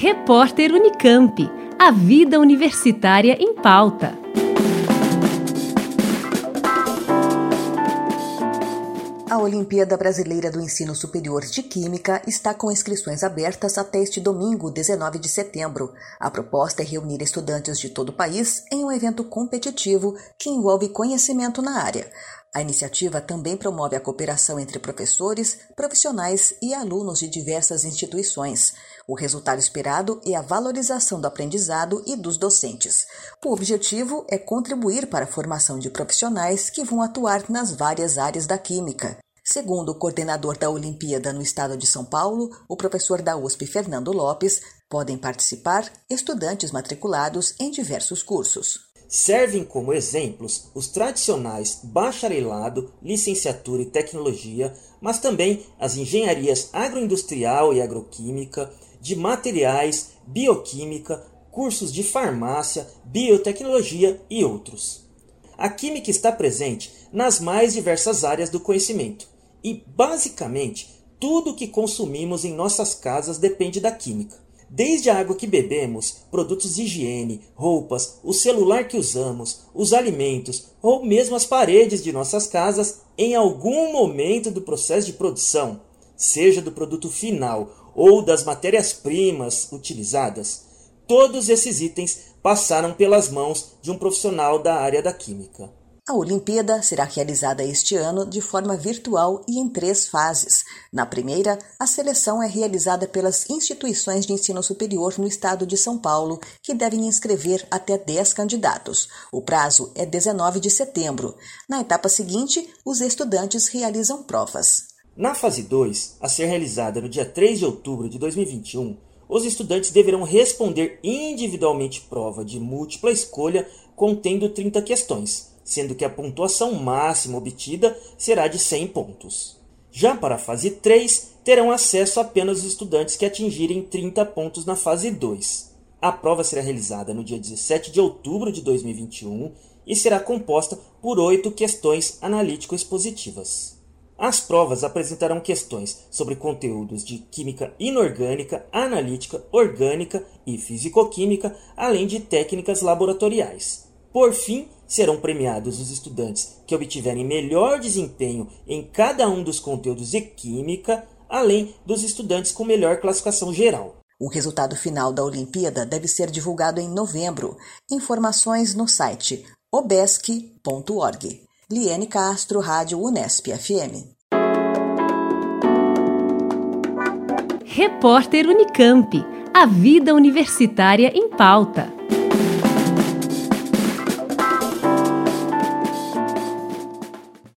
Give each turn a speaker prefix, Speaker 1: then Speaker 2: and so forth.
Speaker 1: Repórter Unicamp. A vida universitária em pauta.
Speaker 2: A Olimpíada Brasileira do Ensino Superior de Química está com inscrições abertas até este domingo, 19 de setembro. A proposta é reunir estudantes de todo o país em um evento competitivo que envolve conhecimento na área. A iniciativa também promove a cooperação entre professores, profissionais e alunos de diversas instituições. O resultado esperado é a valorização do aprendizado e dos docentes. O objetivo é contribuir para a formação de profissionais que vão atuar nas várias áreas da química. Segundo o coordenador da Olimpíada no estado de São Paulo, o professor da USP Fernando Lopes, podem participar estudantes matriculados em diversos cursos.
Speaker 3: Servem como exemplos os tradicionais bacharelado, licenciatura e tecnologia, mas também as engenharias agroindustrial e agroquímica, de materiais, bioquímica, cursos de farmácia, biotecnologia e outros. A química está presente nas mais diversas áreas do conhecimento e, basicamente, tudo o que consumimos em nossas casas depende da química. Desde a água que bebemos, produtos de higiene, roupas, o celular que usamos, os alimentos ou mesmo as paredes de nossas casas, em algum momento do processo de produção, seja do produto final ou das matérias-primas utilizadas, todos esses itens passaram pelas mãos de um profissional da área da química.
Speaker 2: A Olimpíada será realizada este ano de forma virtual e em três fases. Na primeira, a seleção é realizada pelas instituições de ensino superior no estado de São Paulo, que devem inscrever até 10 candidatos. O prazo é 19 de setembro. Na etapa seguinte, os estudantes realizam provas.
Speaker 3: Na fase 2, a ser realizada no dia 3 de outubro de 2021, os estudantes deverão responder individualmente prova de múltipla escolha contendo 30 questões sendo que a pontuação máxima obtida será de 100 pontos. Já para a fase 3, terão acesso apenas os estudantes que atingirem 30 pontos na fase 2. A prova será realizada no dia 17 de outubro de 2021 e será composta por oito questões analítico-expositivas. As provas apresentarão questões sobre conteúdos de química inorgânica, analítica, orgânica e fisicoquímica, além de técnicas laboratoriais. Por fim, serão premiados os estudantes que obtiverem melhor desempenho em cada um dos conteúdos de Química, além dos estudantes com melhor classificação geral.
Speaker 2: O resultado final da Olimpíada deve ser divulgado em novembro. Informações no site obesc.org. Liene Castro, Rádio Unesp FM.
Speaker 1: Repórter Unicamp. A vida universitária em pauta.